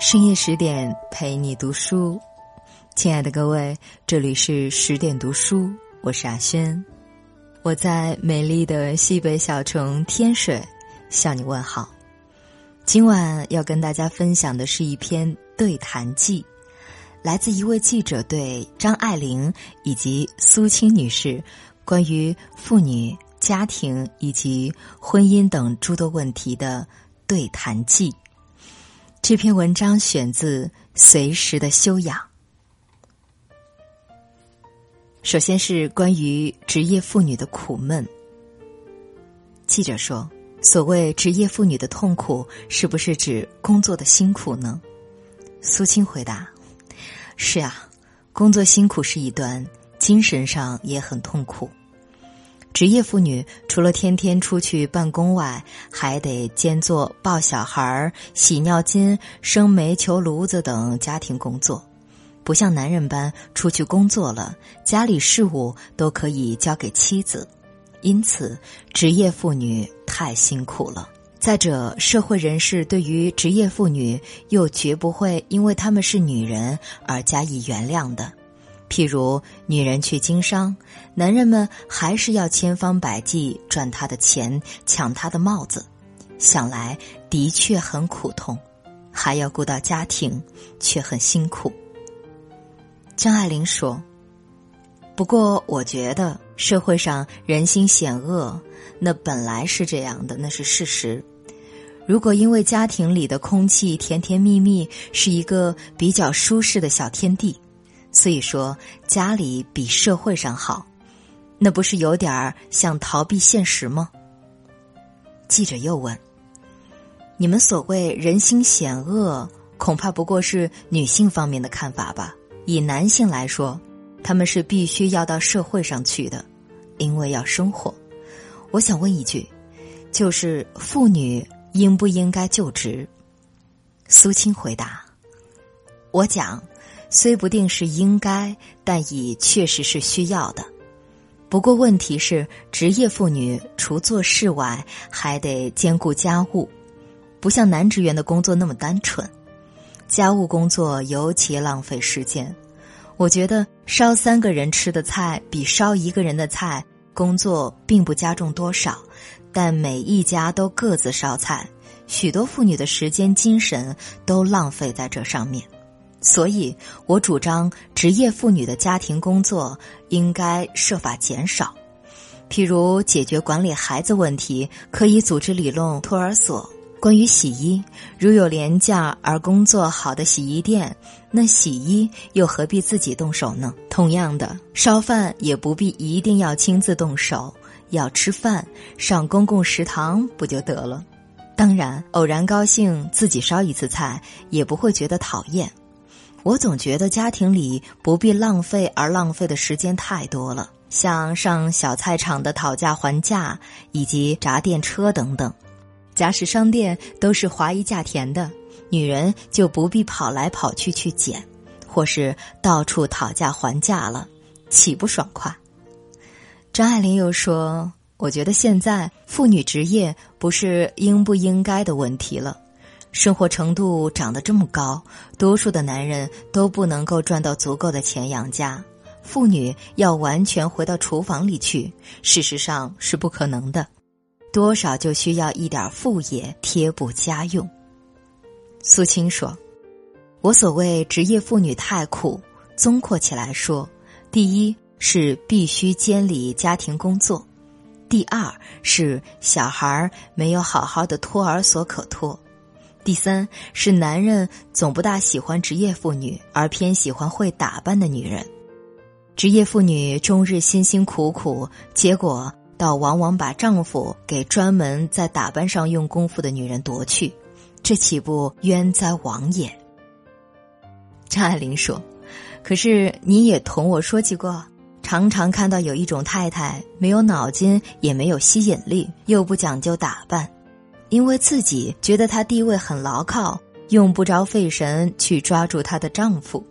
深夜十点陪你读书，亲爱的各位，这里是十点读书，我是阿轩，我在美丽的西北小城天水向你问好。今晚要跟大家分享的是一篇对谈记，来自一位记者对张爱玲以及苏青女士关于妇女、家庭以及婚姻等诸多问题的对谈记。这篇文章选自《随时的修养》。首先是关于职业妇女的苦闷。记者说：“所谓职业妇女的痛苦，是不是指工作的辛苦呢？”苏青回答：“是啊，工作辛苦是一端，精神上也很痛苦。”职业妇女除了天天出去办公外，还得兼做抱小孩、洗尿巾、生煤球炉子等家庭工作，不像男人般出去工作了，家里事务都可以交给妻子。因此，职业妇女太辛苦了。再者，社会人士对于职业妇女又绝不会因为她们是女人而加以原谅的。譬如女人去经商，男人们还是要千方百计赚他的钱，抢他的帽子，想来的确很苦痛，还要顾到家庭，却很辛苦。张爱玲说：“不过我觉得社会上人心险恶，那本来是这样的，那是事实。如果因为家庭里的空气甜甜蜜蜜，是一个比较舒适的小天地。”所以说，家里比社会上好，那不是有点儿像逃避现实吗？记者又问：“你们所谓人心险恶，恐怕不过是女性方面的看法吧？以男性来说，他们是必须要到社会上去的，因为要生活。我想问一句，就是妇女应不应该就职？”苏青回答：“我讲。”虽不定是应该，但已确实是需要的。不过问题是，职业妇女除做事外，还得兼顾家务，不像男职员的工作那么单纯。家务工作尤其浪费时间。我觉得烧三个人吃的菜比烧一个人的菜工作并不加重多少，但每一家都各自烧菜，许多妇女的时间精神都浪费在这上面。所以，我主张职业妇女的家庭工作应该设法减少，譬如解决管理孩子问题，可以组织理论托儿所。关于洗衣，如有廉价而工作好的洗衣店，那洗衣又何必自己动手呢？同样的，烧饭也不必一定要亲自动手，要吃饭上公共食堂不就得了？当然，偶然高兴自己烧一次菜，也不会觉得讨厌。我总觉得家庭里不必浪费而浪费的时间太多了，像上小菜场的讨价还价，以及闸电车等等。假使商店都是划一价田的，女人就不必跑来跑去去捡，或是到处讨价还价了，岂不爽快？张爱玲又说：“我觉得现在妇女职业不是应不应该的问题了。”生活程度长得这么高，多数的男人都不能够赚到足够的钱养家，妇女要完全回到厨房里去，事实上是不可能的，多少就需要一点副业贴补家用。苏青说：“我所谓职业妇女太苦，综括起来说，第一是必须监理家庭工作，第二是小孩没有好好的托儿所可托。”第三是男人总不大喜欢职业妇女，而偏喜欢会打扮的女人。职业妇女终日辛辛苦苦，结果倒往往把丈夫给专门在打扮上用功夫的女人夺去，这岂不冤哉枉也？张爱玲说：“可是你也同我说起过，常常看到有一种太太没有脑筋，也没有吸引力，又不讲究打扮。”因为自己觉得她地位很牢靠，用不着费神去抓住她的丈夫，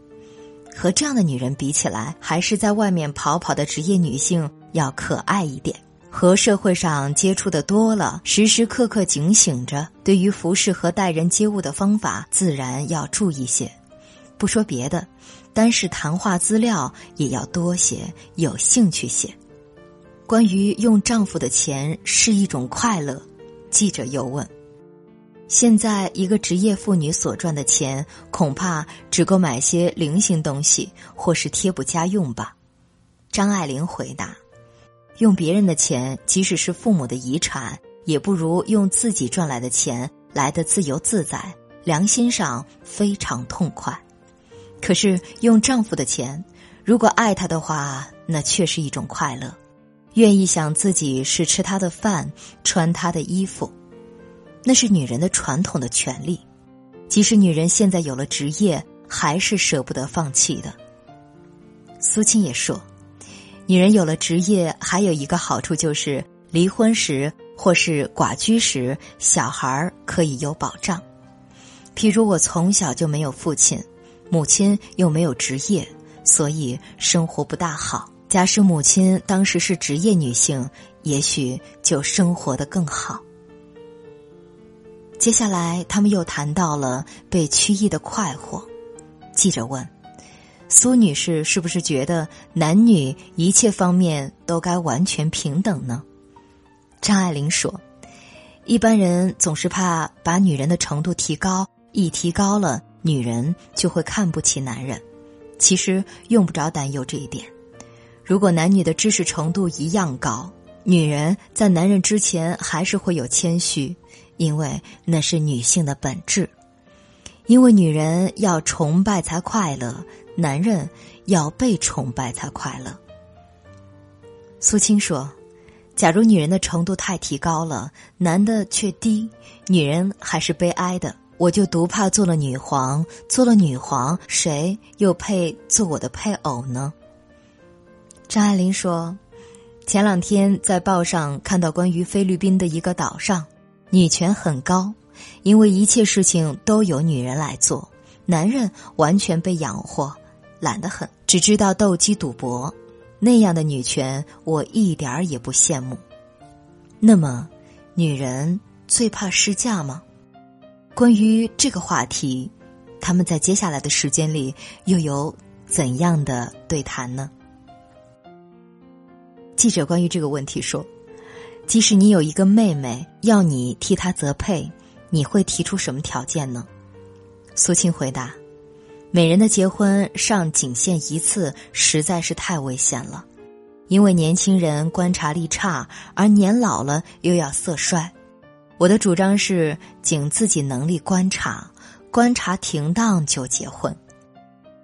和这样的女人比起来，还是在外面跑跑的职业女性要可爱一点。和社会上接触的多了，时时刻刻警醒着，对于服饰和待人接物的方法，自然要注意些。不说别的，单是谈话资料也要多些，有兴趣些。关于用丈夫的钱是一种快乐，记者又问：“现在一个职业妇女所赚的钱，恐怕只够买些零星东西或是贴补家用吧？”张爱玲回答。用别人的钱，即使是父母的遗产，也不如用自己赚来的钱来的自由自在，良心上非常痛快。可是用丈夫的钱，如果爱他的话，那却是一种快乐，愿意想自己是吃他的饭，穿他的衣服，那是女人的传统的权利。即使女人现在有了职业，还是舍不得放弃的。苏青也说。女人有了职业，还有一个好处就是离婚时或是寡居时，小孩儿可以有保障。譬如我从小就没有父亲，母亲又没有职业，所以生活不大好。假使母亲当时是职业女性，也许就生活的更好。接下来，他们又谈到了被曲意的快活。记者问。苏女士是不是觉得男女一切方面都该完全平等呢？张爱玲说：“一般人总是怕把女人的程度提高，一提高了，女人就会看不起男人。其实用不着担忧这一点。如果男女的知识程度一样高，女人在男人之前还是会有谦虚，因为那是女性的本质。因为女人要崇拜才快乐。”男人要被崇拜才快乐。苏青说：“假如女人的程度太提高了，男的却低，女人还是悲哀的。我就独怕做了女皇，做了女皇，谁又配做我的配偶呢？”张爱玲说：“前两天在报上看到关于菲律宾的一个岛上，女权很高，因为一切事情都由女人来做，男人完全被养活。”懒得很，只知道斗鸡赌博，那样的女权我一点儿也不羡慕。那么，女人最怕失嫁吗？关于这个话题，他们在接下来的时间里又有怎样的对谈呢？记者关于这个问题说：“即使你有一个妹妹，要你替她择配，你会提出什么条件呢？”苏青回答。每人的结婚上仅限一次，实在是太危险了，因为年轻人观察力差，而年老了又要色衰。我的主张是，仅自己能力观察，观察停当就结婚。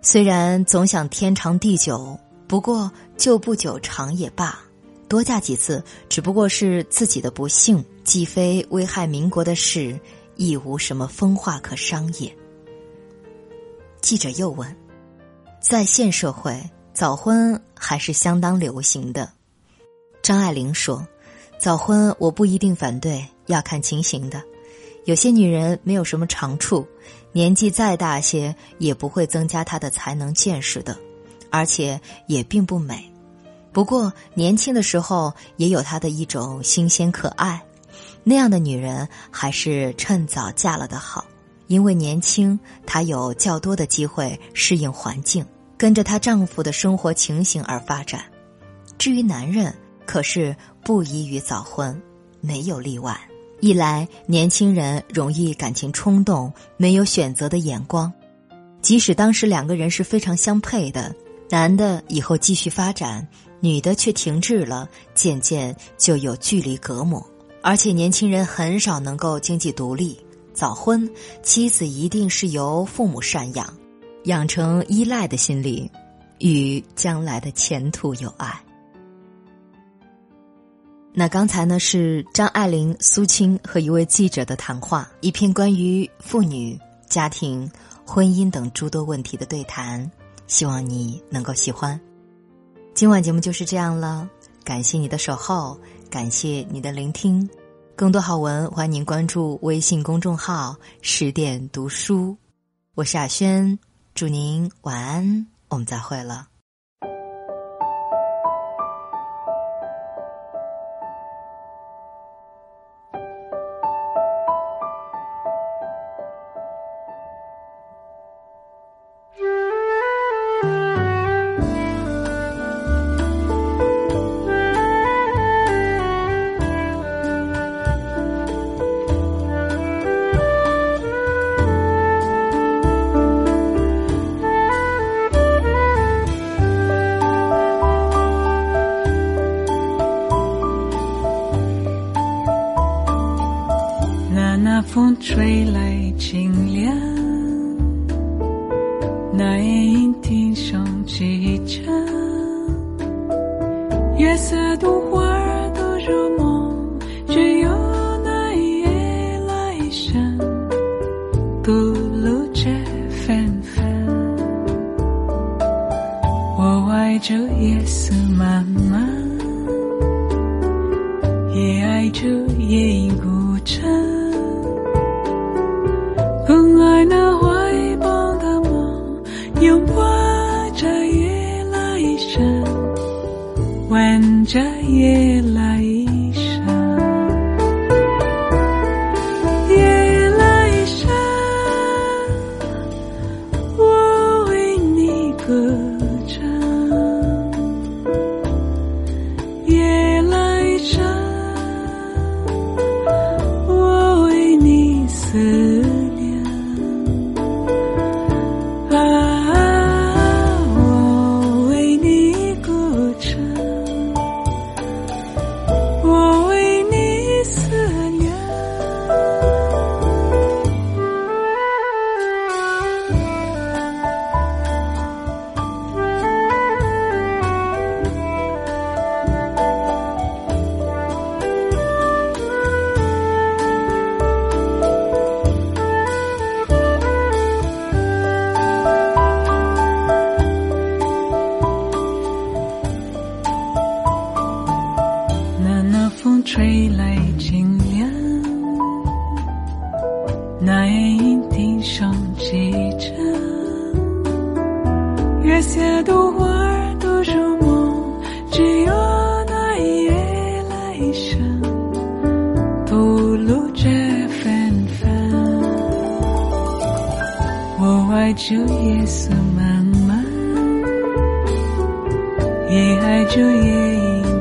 虽然总想天长地久，不过就不久长也罢，多嫁几次只不过是自己的不幸，既非危害民国的事，亦无什么风化可伤也。记者又问：“在现社会，早婚还是相当流行的。”张爱玲说：“早婚我不一定反对，要看情形的。有些女人没有什么长处，年纪再大些也不会增加她的才能见识的，而且也并不美。不过年轻的时候也有她的一种新鲜可爱，那样的女人还是趁早嫁了的好。”因为年轻，她有较多的机会适应环境，跟着她丈夫的生活情形而发展。至于男人，可是不宜于早婚，没有例外。一来，年轻人容易感情冲动，没有选择的眼光；即使当时两个人是非常相配的，男的以后继续发展，女的却停滞了，渐渐就有距离隔膜。而且，年轻人很少能够经济独立。早婚，妻子一定是由父母赡养，养成依赖的心理，与将来的前途有碍。那刚才呢是张爱玲、苏青和一位记者的谈话，一篇关于妇女、家庭、婚姻等诸多问题的对谈，希望你能够喜欢。今晚节目就是这样了，感谢你的守候，感谢你的聆听。更多好文，欢迎您关注微信公众号“十点读书”。我是亚轩，祝您晚安，我们再会了。吹来清凉，那夜莺啼声齐唱，月色独花儿都入梦，只有那夜来生吐露着芬芳。我爱这夜色吹来清凉，那夜莺啼声齐唱，月下独花儿都入梦，只有那一夜来生吐露着芬芳。我爱这夜色茫茫，也爱这夜莺。